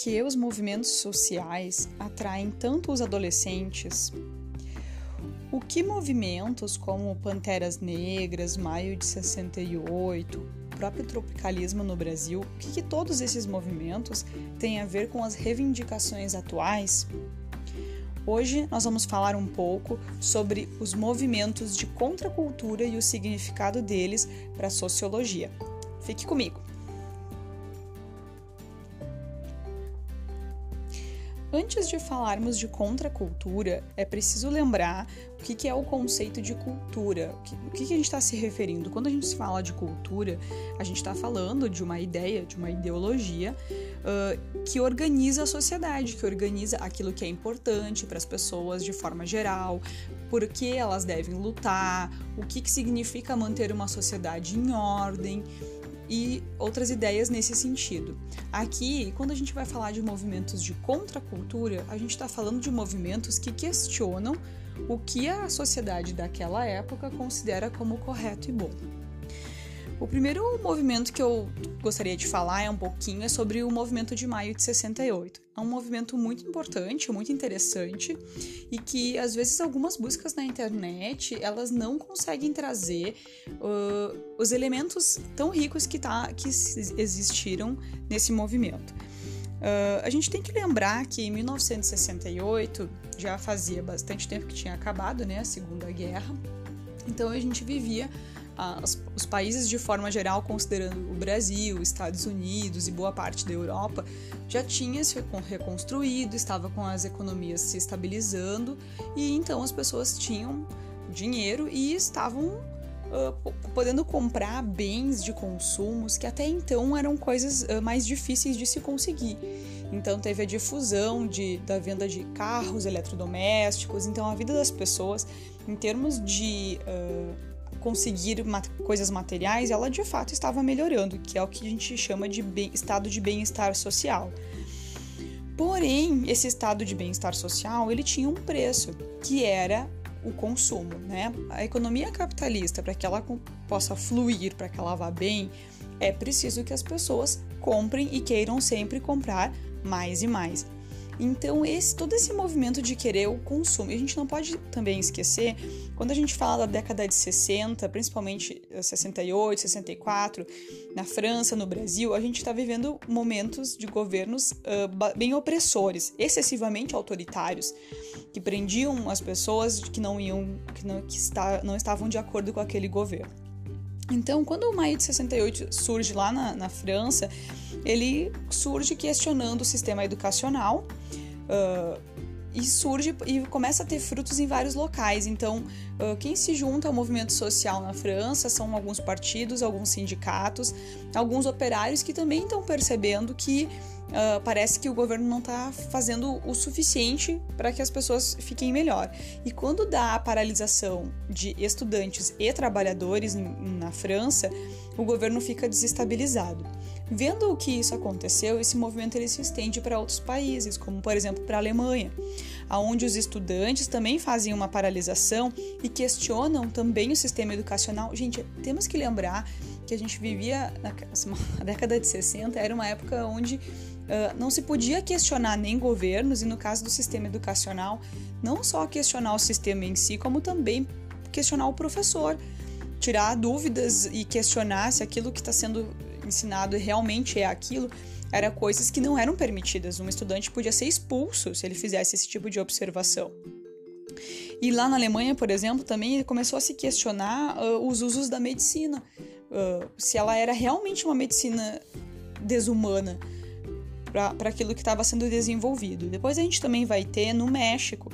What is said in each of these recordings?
que os movimentos sociais atraem tanto os adolescentes? O que movimentos como Panteras Negras, Maio de 68, próprio tropicalismo no Brasil, o que, que todos esses movimentos têm a ver com as reivindicações atuais? Hoje nós vamos falar um pouco sobre os movimentos de contracultura e o significado deles para a sociologia. Fique comigo! Antes de falarmos de contracultura, é preciso lembrar o que é o conceito de cultura. O que a gente está se referindo? Quando a gente fala de cultura, a gente está falando de uma ideia, de uma ideologia uh, que organiza a sociedade, que organiza aquilo que é importante para as pessoas de forma geral, por que elas devem lutar, o que, que significa manter uma sociedade em ordem e outras ideias nesse sentido. Aqui, quando a gente vai falar de movimentos de contracultura, a gente está falando de movimentos que questionam o que a sociedade daquela época considera como correto e bom. O primeiro movimento que eu gostaria de falar é um pouquinho é sobre o movimento de maio de 68. É um movimento muito importante, muito interessante e que às vezes algumas buscas na internet elas não conseguem trazer uh, os elementos tão ricos que, tá, que existiram nesse movimento. Uh, a gente tem que lembrar que em 1968 já fazia bastante tempo que tinha acabado né, a Segunda Guerra, então a gente vivia as, os países de forma geral, considerando o Brasil, Estados Unidos e boa parte da Europa, já tinha se reconstruído, estava com as economias se estabilizando e então as pessoas tinham dinheiro e estavam uh, podendo comprar bens de consumos que até então eram coisas uh, mais difíceis de se conseguir. Então teve a difusão de, da venda de carros eletrodomésticos, então a vida das pessoas em termos de uh, conseguir coisas materiais, ela de fato estava melhorando, que é o que a gente chama de estado de bem-estar social. Porém, esse estado de bem-estar social, ele tinha um preço, que era o consumo, né? A economia capitalista, para que ela possa fluir, para que ela vá bem, é preciso que as pessoas comprem e queiram sempre comprar mais e mais. Então, esse, todo esse movimento de querer o consumo, e a gente não pode também esquecer, quando a gente fala da década de 60, principalmente 68, 64, na França, no Brasil, a gente está vivendo momentos de governos uh, bem opressores, excessivamente autoritários, que prendiam as pessoas que não iam, que não, que está, não estavam de acordo com aquele governo. Então, quando o Maio de 68 surge lá na, na França, ele surge questionando o sistema educacional uh, e surge e começa a ter frutos em vários locais. Então, uh, quem se junta ao movimento social na França são alguns partidos, alguns sindicatos, alguns operários que também estão percebendo que uh, parece que o governo não está fazendo o suficiente para que as pessoas fiquem melhor. E quando dá a paralisação de estudantes e trabalhadores na França, o governo fica desestabilizado. Vendo o que isso aconteceu, esse movimento ele se estende para outros países, como por exemplo para a Alemanha, aonde os estudantes também fazem uma paralisação e questionam também o sistema educacional. Gente, temos que lembrar que a gente vivia na década de 60, era uma época onde uh, não se podia questionar nem governos, e no caso do sistema educacional, não só questionar o sistema em si, como também questionar o professor, tirar dúvidas e questionar se aquilo que está sendo ensinado realmente é aquilo, eram coisas que não eram permitidas. Um estudante podia ser expulso se ele fizesse esse tipo de observação. E lá na Alemanha, por exemplo, também começou a se questionar uh, os usos da medicina, uh, se ela era realmente uma medicina desumana para aquilo que estava sendo desenvolvido. Depois a gente também vai ter no México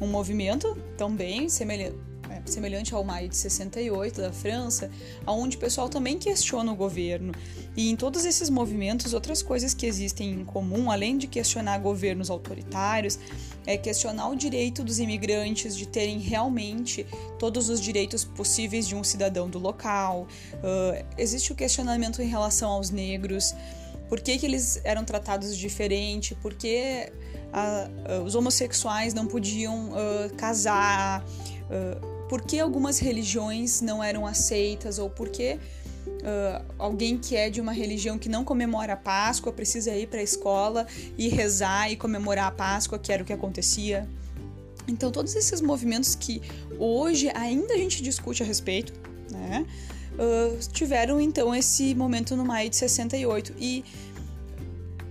um movimento também semelhante semelhante ao maio de 68 da França, onde o pessoal também questiona o governo. E em todos esses movimentos, outras coisas que existem em comum, além de questionar governos autoritários, é questionar o direito dos imigrantes de terem realmente todos os direitos possíveis de um cidadão do local. Uh, existe o questionamento em relação aos negros. Por que, que eles eram tratados diferente? Por que uh, uh, os homossexuais não podiam por que algumas religiões não eram aceitas ou por que Uh, alguém que é de uma religião que não comemora a Páscoa precisa ir para a escola e rezar e comemorar a Páscoa, que era o que acontecia. Então, todos esses movimentos que hoje ainda a gente discute a respeito, né, tiveram então esse momento no maio de 68. E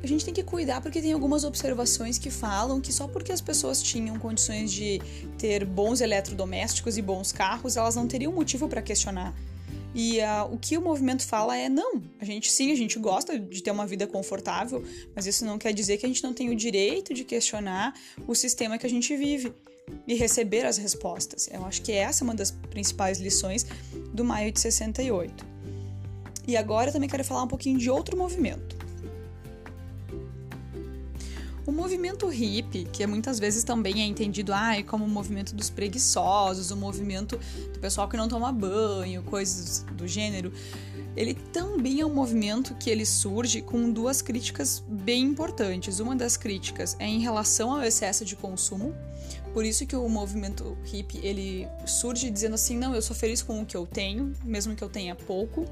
a gente tem que cuidar porque tem algumas observações que falam que só porque as pessoas tinham condições de ter bons eletrodomésticos e bons carros, elas não teriam motivo para questionar. E uh, o que o movimento fala é não. A gente sim, a gente gosta de ter uma vida confortável, mas isso não quer dizer que a gente não tem o direito de questionar o sistema que a gente vive e receber as respostas. Eu acho que essa é uma das principais lições do maio de 68. E agora eu também quero falar um pouquinho de outro movimento. O movimento hippie, que muitas vezes também é entendido ah, como o movimento dos preguiçosos, o movimento do pessoal que não toma banho, coisas do gênero, ele também é um movimento que ele surge com duas críticas bem importantes. Uma das críticas é em relação ao excesso de consumo, por isso que o movimento hippie ele surge dizendo assim, não, eu sou feliz com o que eu tenho, mesmo que eu tenha pouco.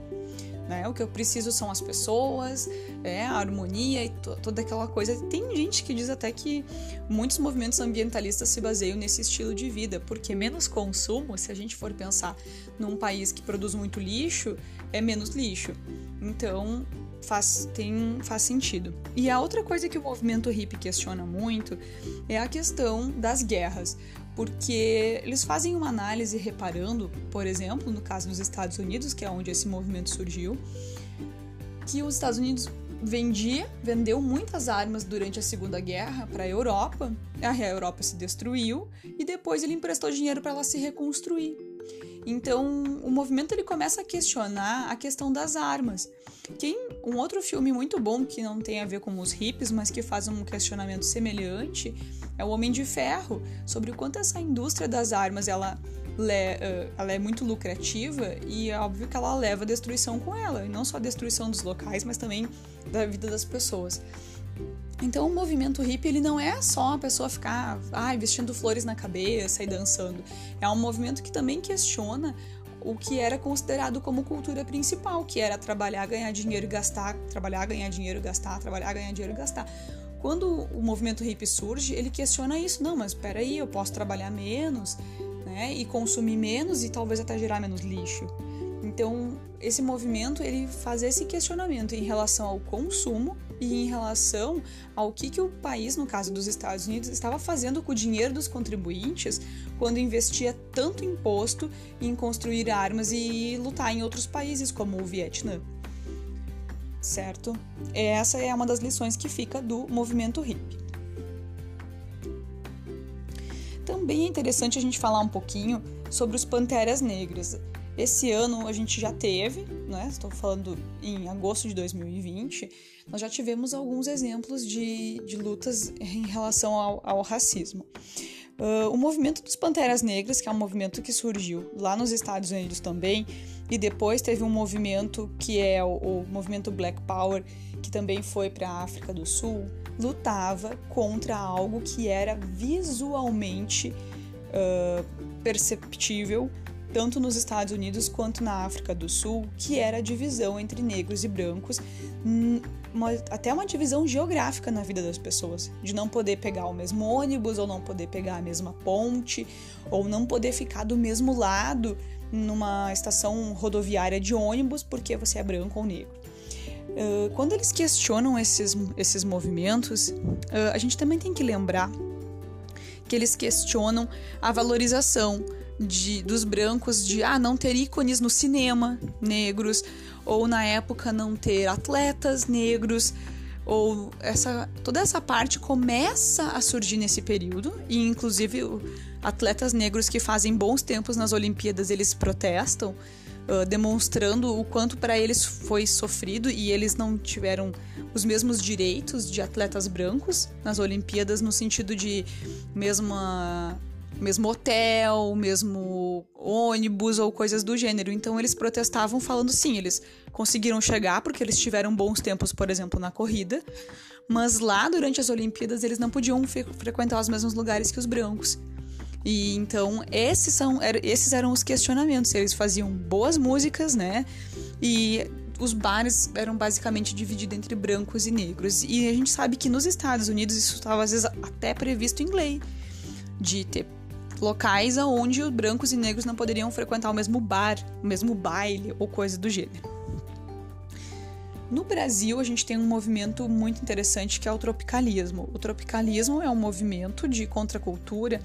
Né? O que eu preciso são as pessoas, é, a harmonia e toda aquela coisa. Tem gente que diz até que muitos movimentos ambientalistas se baseiam nesse estilo de vida, porque menos consumo, se a gente for pensar num país que produz muito lixo, é menos lixo. Então, faz, tem, faz sentido. E a outra coisa que o movimento hippie questiona muito é a questão das guerras, porque eles fazem uma análise reparando, por exemplo, no caso dos Estados Unidos, que é onde esse movimento surgiu, que os Estados Unidos vendia, vendeu muitas armas durante a Segunda Guerra para a Europa, a Europa se destruiu e depois ele emprestou dinheiro para ela se reconstruir. Então, o movimento ele começa a questionar a questão das armas. Quem um outro filme muito bom que não tem a ver com os hippies, mas que faz um questionamento semelhante, é o Homem de Ferro, sobre o quanto essa indústria das armas ela, ela é muito lucrativa e é óbvio que ela leva destruição com ela, e não só a destruição dos locais, mas também da vida das pessoas. Então o movimento hippie ele não é só uma pessoa ficar ai, vestindo flores na cabeça e dançando. É um movimento que também questiona o que era considerado como cultura principal, que era trabalhar, ganhar dinheiro e gastar, trabalhar, ganhar dinheiro, gastar, trabalhar, ganhar dinheiro e gastar. Quando o movimento hippie surge, ele questiona isso. Não, mas espera aí, eu posso trabalhar menos, né, e consumir menos e talvez até gerar menos lixo. Então, esse movimento ele faz esse questionamento em relação ao consumo e em relação ao que, que o país, no caso dos Estados Unidos, estava fazendo com o dinheiro dos contribuintes quando investia tanto imposto em construir armas e lutar em outros países, como o Vietnã. Certo? Essa é uma das lições que fica do movimento hippie. Também é interessante a gente falar um pouquinho sobre os Panteras Negras. Esse ano a gente já teve, né? Estou falando em agosto de 2020, nós já tivemos alguns exemplos de, de lutas em relação ao, ao racismo. Uh, o movimento dos Panteras Negras, que é um movimento que surgiu lá nos Estados Unidos também, e depois teve um movimento que é o, o movimento Black Power, que também foi para a África do Sul, lutava contra algo que era visualmente uh, perceptível tanto nos Estados Unidos quanto na África do Sul, que era a divisão entre negros e brancos, uma, até uma divisão geográfica na vida das pessoas, de não poder pegar o mesmo ônibus, ou não poder pegar a mesma ponte, ou não poder ficar do mesmo lado numa estação rodoviária de ônibus porque você é branco ou negro. Uh, quando eles questionam esses, esses movimentos, uh, a gente também tem que lembrar que eles questionam a valorização de, dos brancos de ah, não ter ícones no cinema negros, ou na época não ter atletas negros, ou essa toda essa parte começa a surgir nesse período e inclusive atletas negros que fazem bons tempos nas Olimpíadas eles protestam uh, demonstrando o quanto para eles foi sofrido e eles não tiveram os mesmos direitos de atletas brancos nas Olimpíadas no sentido de mesma mesmo hotel, mesmo ônibus ou coisas do gênero. Então eles protestavam falando sim, eles conseguiram chegar porque eles tiveram bons tempos, por exemplo, na corrida, mas lá durante as Olimpíadas eles não podiam frequentar os mesmos lugares que os brancos. E então esses são esses eram os questionamentos. Eles faziam boas músicas, né? E os bares eram basicamente divididos entre brancos e negros. E a gente sabe que nos Estados Unidos isso estava às vezes até previsto em lei, de ter locais onde os brancos e negros não poderiam frequentar o mesmo bar, o mesmo baile ou coisa do gênero. No Brasil, a gente tem um movimento muito interessante que é o tropicalismo. O tropicalismo é um movimento de contracultura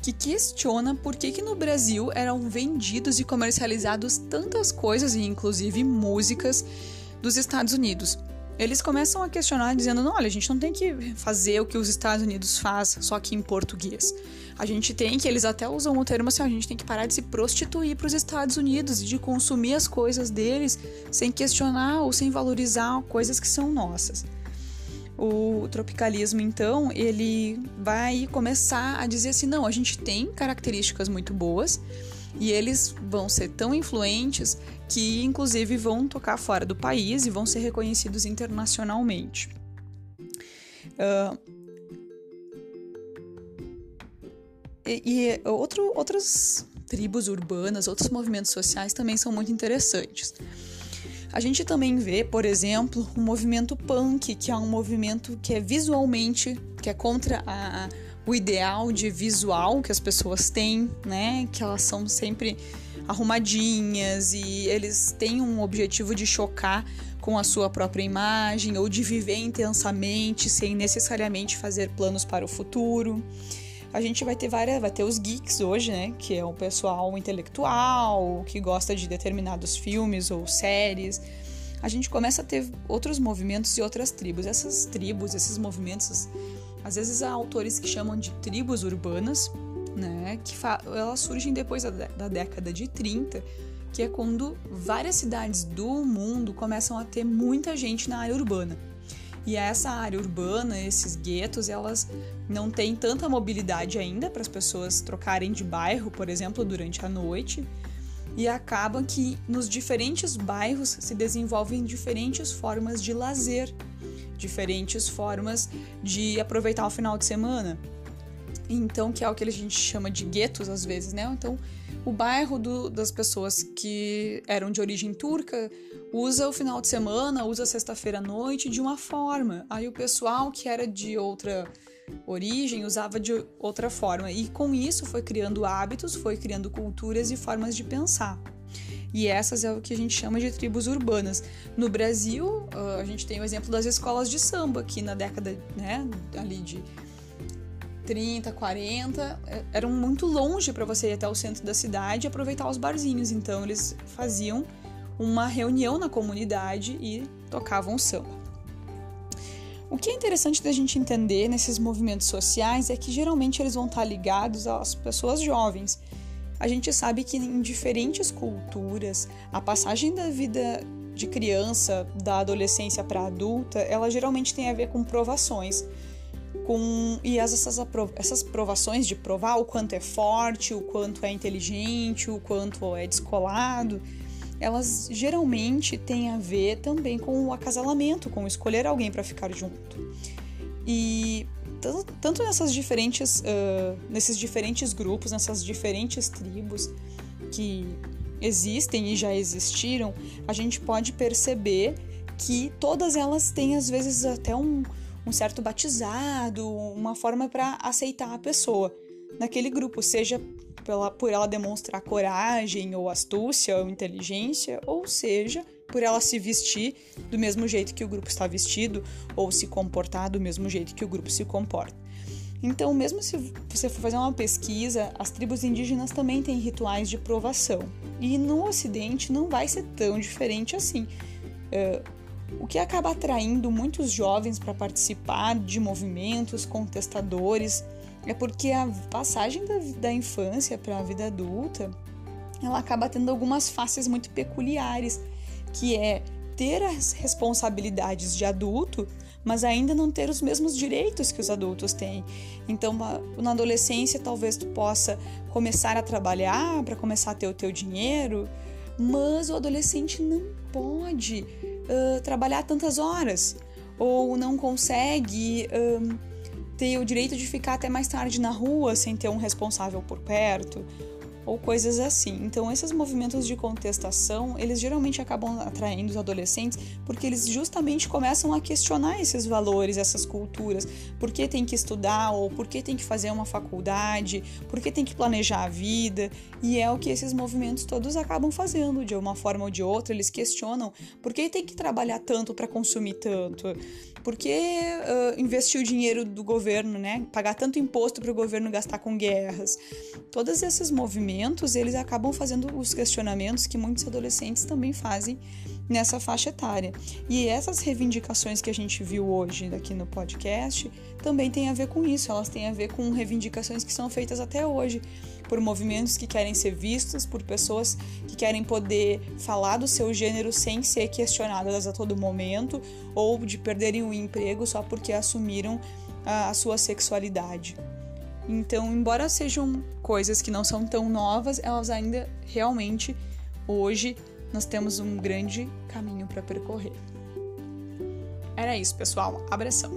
que questiona por que, que no Brasil eram vendidos e comercializados tantas coisas, e inclusive músicas, dos Estados Unidos. Eles começam a questionar dizendo: não, olha, a gente não tem que fazer o que os Estados Unidos faz, só que em português. A gente tem que, eles até usam o termo assim, a gente tem que parar de se prostituir para os Estados Unidos e de consumir as coisas deles sem questionar ou sem valorizar coisas que são nossas. O tropicalismo, então, ele vai começar a dizer assim: não, a gente tem características muito boas e eles vão ser tão influentes que, inclusive, vão tocar fora do país e vão ser reconhecidos internacionalmente. Uh, E, e outro, outras tribos urbanas, outros movimentos sociais também são muito interessantes. A gente também vê, por exemplo, o movimento punk, que é um movimento que é visualmente, que é contra a, o ideal de visual que as pessoas têm, né? Que elas são sempre arrumadinhas e eles têm um objetivo de chocar com a sua própria imagem ou de viver intensamente sem necessariamente fazer planos para o futuro a gente vai ter várias, vai ter os geeks hoje, né, que é o pessoal intelectual, que gosta de determinados filmes ou séries. A gente começa a ter outros movimentos e outras tribos. Essas tribos, esses movimentos, às vezes há autores que chamam de tribos urbanas, né, que elas surgem depois da, da década de 30, que é quando várias cidades do mundo começam a ter muita gente na área urbana. E essa área urbana, esses guetos, elas não têm tanta mobilidade ainda para as pessoas trocarem de bairro, por exemplo, durante a noite. E acaba que nos diferentes bairros se desenvolvem diferentes formas de lazer, diferentes formas de aproveitar o final de semana. Então, que é o que a gente chama de guetos às vezes, né? Então, o bairro do, das pessoas que eram de origem turca usa o final de semana, usa sexta-feira à noite de uma forma. Aí o pessoal que era de outra origem usava de outra forma. E com isso foi criando hábitos, foi criando culturas e formas de pensar. E essas é o que a gente chama de tribos urbanas. No Brasil, ah, a gente tem o exemplo das escolas de samba, que na década né, ali de 30, 40, é, eram muito longe para você ir até o centro da cidade e aproveitar os barzinhos. Então eles faziam uma reunião na comunidade e tocavam samba. O que é interessante da gente entender nesses movimentos sociais é que geralmente eles vão estar ligados às pessoas jovens. A gente sabe que em diferentes culturas, a passagem da vida de criança, da adolescência para adulta, ela geralmente tem a ver com provações. Com, e essas, essas provações de provar o quanto é forte, o quanto é inteligente, o quanto é descolado, elas geralmente têm a ver também com o acasalamento, com escolher alguém para ficar junto. E tanto nessas diferentes, uh, nesses diferentes grupos, nessas diferentes tribos que existem e já existiram, a gente pode perceber que todas elas têm às vezes até um, um certo batizado, uma forma para aceitar a pessoa naquele grupo, seja pela, por ela demonstrar coragem ou astúcia ou inteligência, ou seja, por ela se vestir do mesmo jeito que o grupo está vestido ou se comportar do mesmo jeito que o grupo se comporta. Então, mesmo se você for fazer uma pesquisa, as tribos indígenas também têm rituais de provação. E no Ocidente não vai ser tão diferente assim. Uh, o que acaba atraindo muitos jovens para participar de movimentos contestadores é porque a passagem da, da infância para a vida adulta ela acaba tendo algumas faces muito peculiares, que é ter as responsabilidades de adulto, mas ainda não ter os mesmos direitos que os adultos têm. Então, na adolescência, talvez tu possa começar a trabalhar para começar a ter o teu dinheiro, mas o adolescente não pode trabalhar tantas horas ou não consegue ter o direito de ficar até mais tarde na rua sem ter um responsável por perto, ou coisas assim. Então, esses movimentos de contestação, eles geralmente acabam atraindo os adolescentes porque eles justamente começam a questionar esses valores, essas culturas. Por que tem que estudar ou por que tem que fazer uma faculdade? Por que tem que planejar a vida? E é o que esses movimentos todos acabam fazendo, de uma forma ou de outra, eles questionam por que tem que trabalhar tanto para consumir tanto? Por que uh, investir o dinheiro do governo, né? Pagar tanto imposto para o governo gastar com guerras? Todos esses movimentos, eles acabam fazendo os questionamentos que muitos adolescentes também fazem nessa faixa etária. E essas reivindicações que a gente viu hoje aqui no podcast também têm a ver com isso, elas têm a ver com reivindicações que são feitas até hoje por movimentos que querem ser vistos, por pessoas que querem poder falar do seu gênero sem ser questionadas a todo momento ou de perderem o emprego só porque assumiram a, a sua sexualidade. Então, embora sejam coisas que não são tão novas, elas ainda realmente hoje nós temos um grande caminho para percorrer. Era isso, pessoal. Abração.